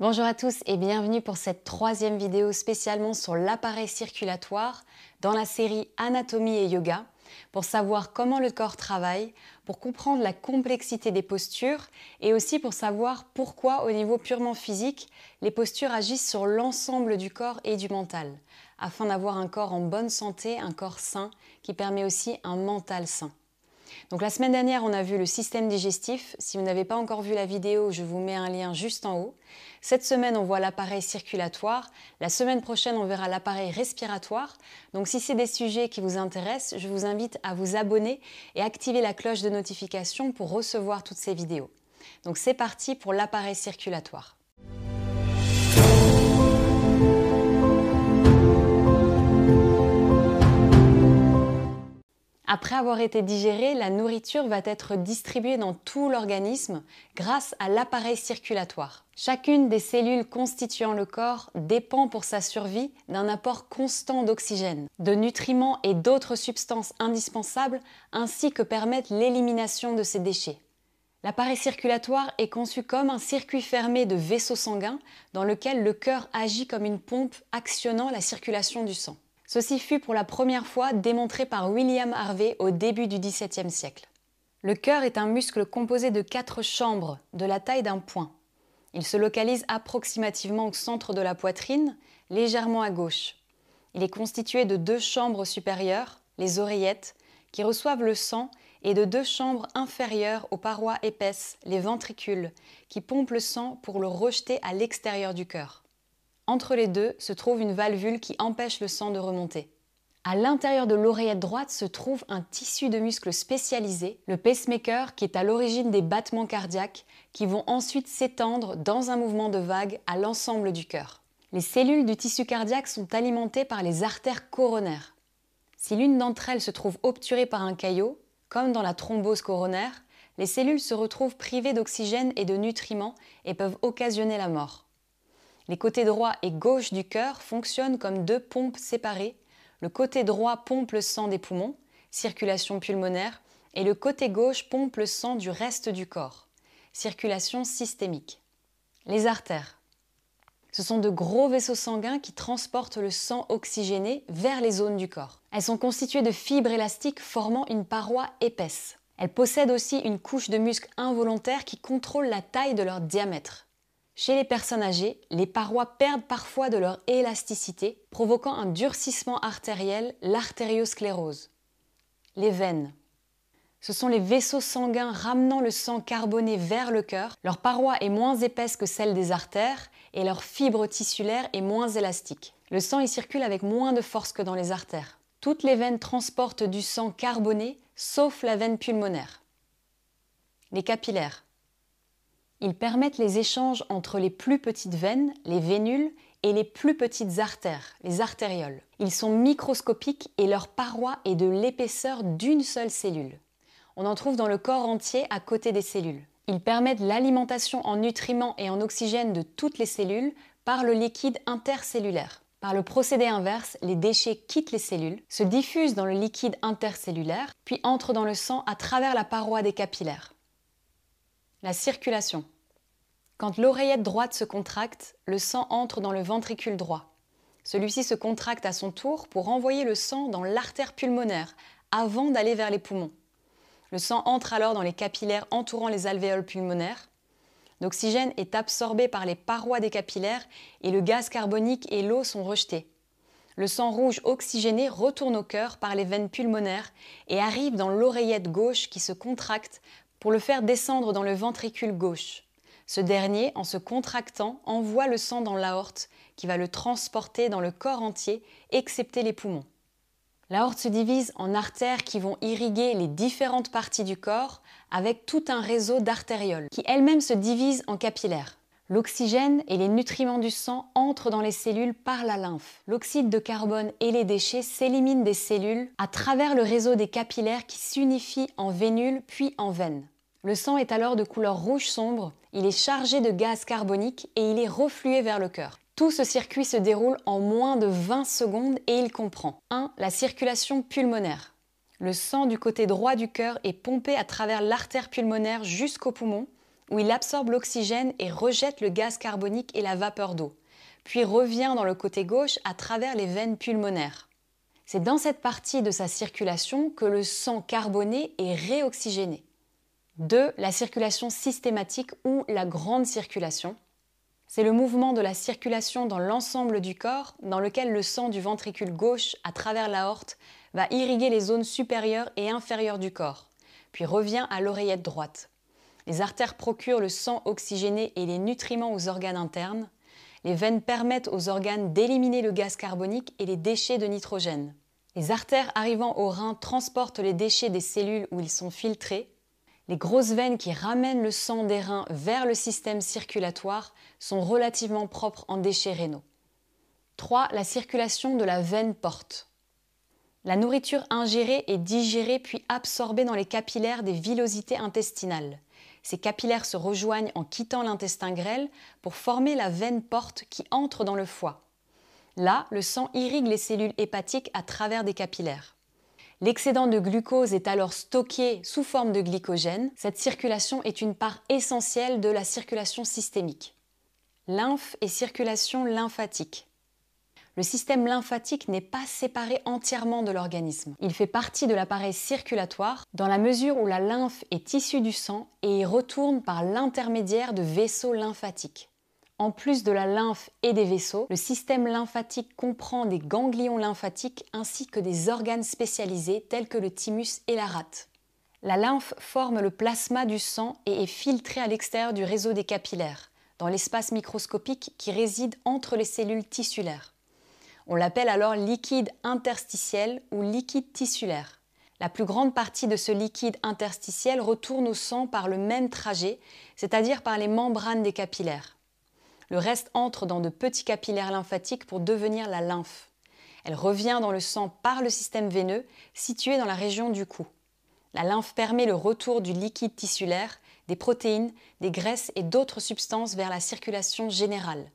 Bonjour à tous et bienvenue pour cette troisième vidéo spécialement sur l'appareil circulatoire dans la série Anatomie et Yoga pour savoir comment le corps travaille, pour comprendre la complexité des postures et aussi pour savoir pourquoi au niveau purement physique les postures agissent sur l'ensemble du corps et du mental afin d'avoir un corps en bonne santé, un corps sain qui permet aussi un mental sain. Donc la semaine dernière, on a vu le système digestif. Si vous n'avez pas encore vu la vidéo, je vous mets un lien juste en haut. Cette semaine, on voit l'appareil circulatoire. La semaine prochaine, on verra l'appareil respiratoire. Donc si c'est des sujets qui vous intéressent, je vous invite à vous abonner et activer la cloche de notification pour recevoir toutes ces vidéos. Donc c'est parti pour l'appareil circulatoire. Après avoir été digérée, la nourriture va être distribuée dans tout l'organisme grâce à l'appareil circulatoire. Chacune des cellules constituant le corps dépend pour sa survie d'un apport constant d'oxygène, de nutriments et d'autres substances indispensables ainsi que permettre l'élimination de ces déchets. L'appareil circulatoire est conçu comme un circuit fermé de vaisseaux sanguins dans lequel le cœur agit comme une pompe actionnant la circulation du sang. Ceci fut pour la première fois démontré par William Harvey au début du XVIIe siècle. Le cœur est un muscle composé de quatre chambres de la taille d'un point. Il se localise approximativement au centre de la poitrine, légèrement à gauche. Il est constitué de deux chambres supérieures, les oreillettes, qui reçoivent le sang, et de deux chambres inférieures aux parois épaisses, les ventricules, qui pompent le sang pour le rejeter à l'extérieur du cœur. Entre les deux se trouve une valvule qui empêche le sang de remonter. À l'intérieur de l'oreillette droite se trouve un tissu de muscles spécialisé, le pacemaker, qui est à l'origine des battements cardiaques, qui vont ensuite s'étendre dans un mouvement de vague à l'ensemble du cœur. Les cellules du tissu cardiaque sont alimentées par les artères coronaires. Si l'une d'entre elles se trouve obturée par un caillot, comme dans la thrombose coronaire, les cellules se retrouvent privées d'oxygène et de nutriments et peuvent occasionner la mort. Les côtés droit et gauche du cœur fonctionnent comme deux pompes séparées. Le côté droit pompe le sang des poumons, circulation pulmonaire, et le côté gauche pompe le sang du reste du corps, circulation systémique. Les artères. Ce sont de gros vaisseaux sanguins qui transportent le sang oxygéné vers les zones du corps. Elles sont constituées de fibres élastiques formant une paroi épaisse. Elles possèdent aussi une couche de muscles involontaires qui contrôlent la taille de leur diamètre. Chez les personnes âgées, les parois perdent parfois de leur élasticité, provoquant un durcissement artériel, l'artériosclérose. Les veines. Ce sont les vaisseaux sanguins ramenant le sang carboné vers le cœur. Leur paroi est moins épaisse que celle des artères et leur fibre tissulaire est moins élastique. Le sang y circule avec moins de force que dans les artères. Toutes les veines transportent du sang carboné, sauf la veine pulmonaire. Les capillaires. Ils permettent les échanges entre les plus petites veines, les vénules, et les plus petites artères, les artérioles. Ils sont microscopiques et leur paroi est de l'épaisseur d'une seule cellule. On en trouve dans le corps entier à côté des cellules. Ils permettent l'alimentation en nutriments et en oxygène de toutes les cellules par le liquide intercellulaire. Par le procédé inverse, les déchets quittent les cellules, se diffusent dans le liquide intercellulaire, puis entrent dans le sang à travers la paroi des capillaires. La circulation. Quand l'oreillette droite se contracte, le sang entre dans le ventricule droit. Celui-ci se contracte à son tour pour envoyer le sang dans l'artère pulmonaire avant d'aller vers les poumons. Le sang entre alors dans les capillaires entourant les alvéoles pulmonaires. L'oxygène est absorbé par les parois des capillaires et le gaz carbonique et l'eau sont rejetés. Le sang rouge oxygéné retourne au cœur par les veines pulmonaires et arrive dans l'oreillette gauche qui se contracte pour le faire descendre dans le ventricule gauche. Ce dernier, en se contractant, envoie le sang dans l'aorte qui va le transporter dans le corps entier, excepté les poumons. L'aorte se divise en artères qui vont irriguer les différentes parties du corps avec tout un réseau d'artérioles qui elles-mêmes se divisent en capillaires. L'oxygène et les nutriments du sang entrent dans les cellules par la lymphe. L'oxyde de carbone et les déchets s'éliminent des cellules à travers le réseau des capillaires qui s'unifient en vénules puis en veines. Le sang est alors de couleur rouge sombre, il est chargé de gaz carbonique et il est reflué vers le cœur. Tout ce circuit se déroule en moins de 20 secondes et il comprend 1. La circulation pulmonaire. Le sang du côté droit du cœur est pompé à travers l'artère pulmonaire jusqu'au poumon où il absorbe l'oxygène et rejette le gaz carbonique et la vapeur d'eau, puis revient dans le côté gauche à travers les veines pulmonaires. C'est dans cette partie de sa circulation que le sang carboné est réoxygéné. 2. La circulation systématique ou la grande circulation. C'est le mouvement de la circulation dans l'ensemble du corps dans lequel le sang du ventricule gauche à travers l'aorte va irriguer les zones supérieures et inférieures du corps, puis revient à l'oreillette droite. Les artères procurent le sang oxygéné et les nutriments aux organes internes. Les veines permettent aux organes d'éliminer le gaz carbonique et les déchets de nitrogène. Les artères arrivant aux reins transportent les déchets des cellules où ils sont filtrés. Les grosses veines qui ramènent le sang des reins vers le système circulatoire sont relativement propres en déchets rénaux. 3. La circulation de la veine porte. La nourriture ingérée est digérée puis absorbée dans les capillaires des villosités intestinales. Ces capillaires se rejoignent en quittant l'intestin grêle pour former la veine porte qui entre dans le foie. Là, le sang irrigue les cellules hépatiques à travers des capillaires. L'excédent de glucose est alors stocké sous forme de glycogène. Cette circulation est une part essentielle de la circulation systémique. Lymphe et circulation lymphatique. Le système lymphatique n'est pas séparé entièrement de l'organisme. Il fait partie de l'appareil circulatoire dans la mesure où la lymphe est issue du sang et y retourne par l'intermédiaire de vaisseaux lymphatiques. En plus de la lymphe et des vaisseaux, le système lymphatique comprend des ganglions lymphatiques ainsi que des organes spécialisés tels que le thymus et la rate. La lymphe forme le plasma du sang et est filtrée à l'extérieur du réseau des capillaires, dans l'espace microscopique qui réside entre les cellules tissulaires. On l'appelle alors liquide interstitiel ou liquide tissulaire. La plus grande partie de ce liquide interstitiel retourne au sang par le même trajet, c'est-à-dire par les membranes des capillaires. Le reste entre dans de petits capillaires lymphatiques pour devenir la lymphe. Elle revient dans le sang par le système veineux situé dans la région du cou. La lymphe permet le retour du liquide tissulaire, des protéines, des graisses et d'autres substances vers la circulation générale.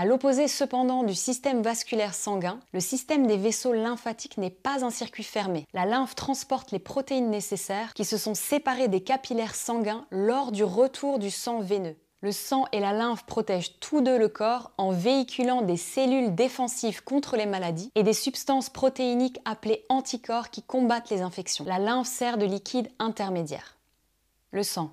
À l'opposé cependant du système vasculaire sanguin, le système des vaisseaux lymphatiques n'est pas un circuit fermé. La lymphe transporte les protéines nécessaires qui se sont séparées des capillaires sanguins lors du retour du sang veineux. Le sang et la lymphe protègent tous deux le corps en véhiculant des cellules défensives contre les maladies et des substances protéiniques appelées anticorps qui combattent les infections. La lymphe sert de liquide intermédiaire. Le sang.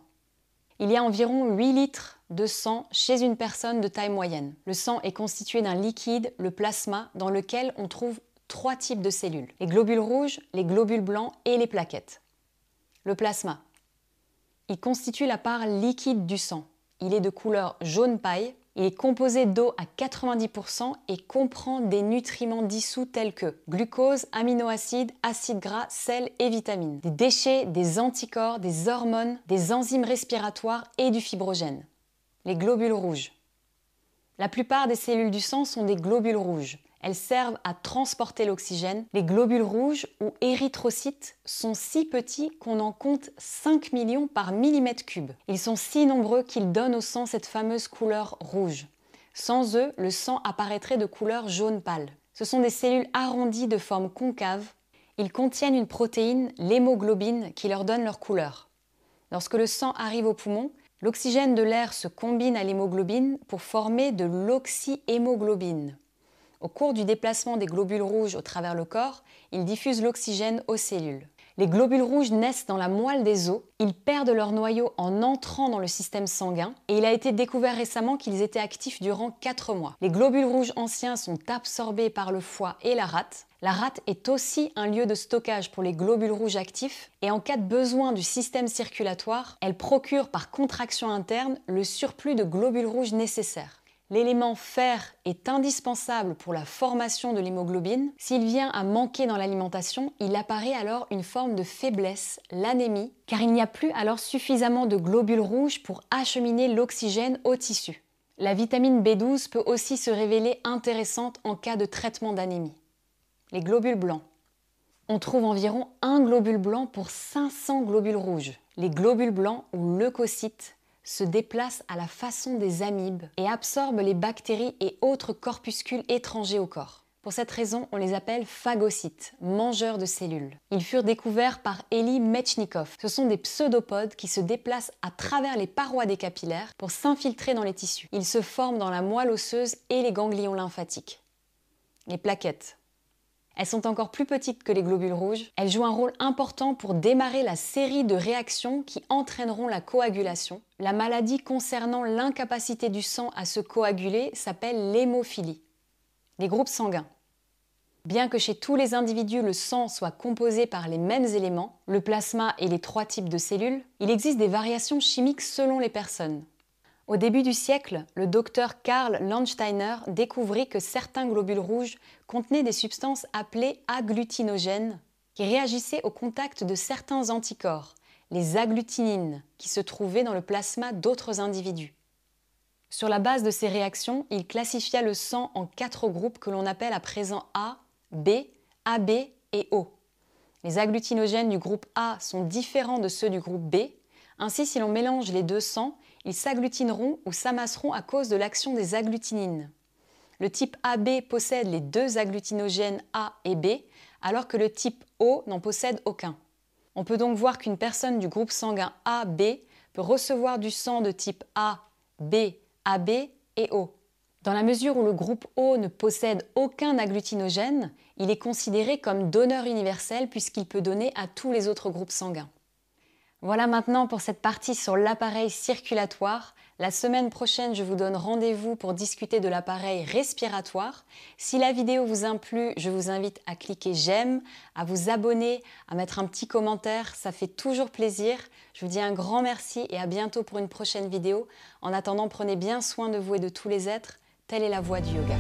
Il y a environ 8 litres de sang chez une personne de taille moyenne. Le sang est constitué d'un liquide, le plasma, dans lequel on trouve trois types de cellules. Les globules rouges, les globules blancs et les plaquettes. Le plasma. Il constitue la part liquide du sang. Il est de couleur jaune paille. Il est composé d'eau à 90% et comprend des nutriments dissous tels que glucose, aminoacides, acides gras, sel et vitamines, des déchets, des anticorps, des hormones, des enzymes respiratoires et du fibrogène. Les globules rouges. La plupart des cellules du sang sont des globules rouges. Elles servent à transporter l'oxygène. Les globules rouges ou érythrocytes sont si petits qu'on en compte 5 millions par millimètre cube. Ils sont si nombreux qu'ils donnent au sang cette fameuse couleur rouge. Sans eux, le sang apparaîtrait de couleur jaune pâle. Ce sont des cellules arrondies de forme concave. Ils contiennent une protéine, l'hémoglobine, qui leur donne leur couleur. Lorsque le sang arrive au poumon, l'oxygène de l'air se combine à l'hémoglobine pour former de l'oxyhémoglobine. Au cours du déplacement des globules rouges au travers le corps, ils diffusent l'oxygène aux cellules. Les globules rouges naissent dans la moelle des os, ils perdent leur noyau en entrant dans le système sanguin et il a été découvert récemment qu'ils étaient actifs durant 4 mois. Les globules rouges anciens sont absorbés par le foie et la rate. La rate est aussi un lieu de stockage pour les globules rouges actifs et en cas de besoin du système circulatoire, elle procure par contraction interne le surplus de globules rouges nécessaires. L'élément fer est indispensable pour la formation de l'hémoglobine. S'il vient à manquer dans l'alimentation, il apparaît alors une forme de faiblesse, l'anémie, car il n'y a plus alors suffisamment de globules rouges pour acheminer l'oxygène au tissu. La vitamine B12 peut aussi se révéler intéressante en cas de traitement d'anémie. Les globules blancs. On trouve environ un globule blanc pour 500 globules rouges. Les globules blancs ou leucocytes se déplacent à la façon des amibes et absorbent les bactéries et autres corpuscules étrangers au corps. Pour cette raison, on les appelle phagocytes, mangeurs de cellules. Ils furent découverts par Eli Mechnikov. Ce sont des pseudopodes qui se déplacent à travers les parois des capillaires pour s'infiltrer dans les tissus. Ils se forment dans la moelle osseuse et les ganglions lymphatiques. Les plaquettes. Elles sont encore plus petites que les globules rouges. Elles jouent un rôle important pour démarrer la série de réactions qui entraîneront la coagulation. La maladie concernant l'incapacité du sang à se coaguler s'appelle l'hémophilie. Les groupes sanguins. Bien que chez tous les individus le sang soit composé par les mêmes éléments, le plasma et les trois types de cellules, il existe des variations chimiques selon les personnes. Au début du siècle, le docteur Karl Landsteiner découvrit que certains globules rouges contenaient des substances appelées agglutinogènes qui réagissaient au contact de certains anticorps, les agglutinines, qui se trouvaient dans le plasma d'autres individus. Sur la base de ces réactions, il classifia le sang en quatre groupes que l'on appelle à présent A, B, AB et O. Les agglutinogènes du groupe A sont différents de ceux du groupe B. Ainsi, si l'on mélange les deux sangs, ils s'agglutineront ou s'amasseront à cause de l'action des agglutinines. Le type AB possède les deux agglutinogènes A et B, alors que le type O n'en possède aucun. On peut donc voir qu'une personne du groupe sanguin AB peut recevoir du sang de type A, B, AB et O. Dans la mesure où le groupe O ne possède aucun agglutinogène, il est considéré comme donneur universel puisqu'il peut donner à tous les autres groupes sanguins. Voilà maintenant pour cette partie sur l'appareil circulatoire. La semaine prochaine, je vous donne rendez-vous pour discuter de l'appareil respiratoire. Si la vidéo vous a plu, je vous invite à cliquer j'aime, à vous abonner, à mettre un petit commentaire, ça fait toujours plaisir. Je vous dis un grand merci et à bientôt pour une prochaine vidéo. En attendant, prenez bien soin de vous et de tous les êtres. Telle est la voie du yoga.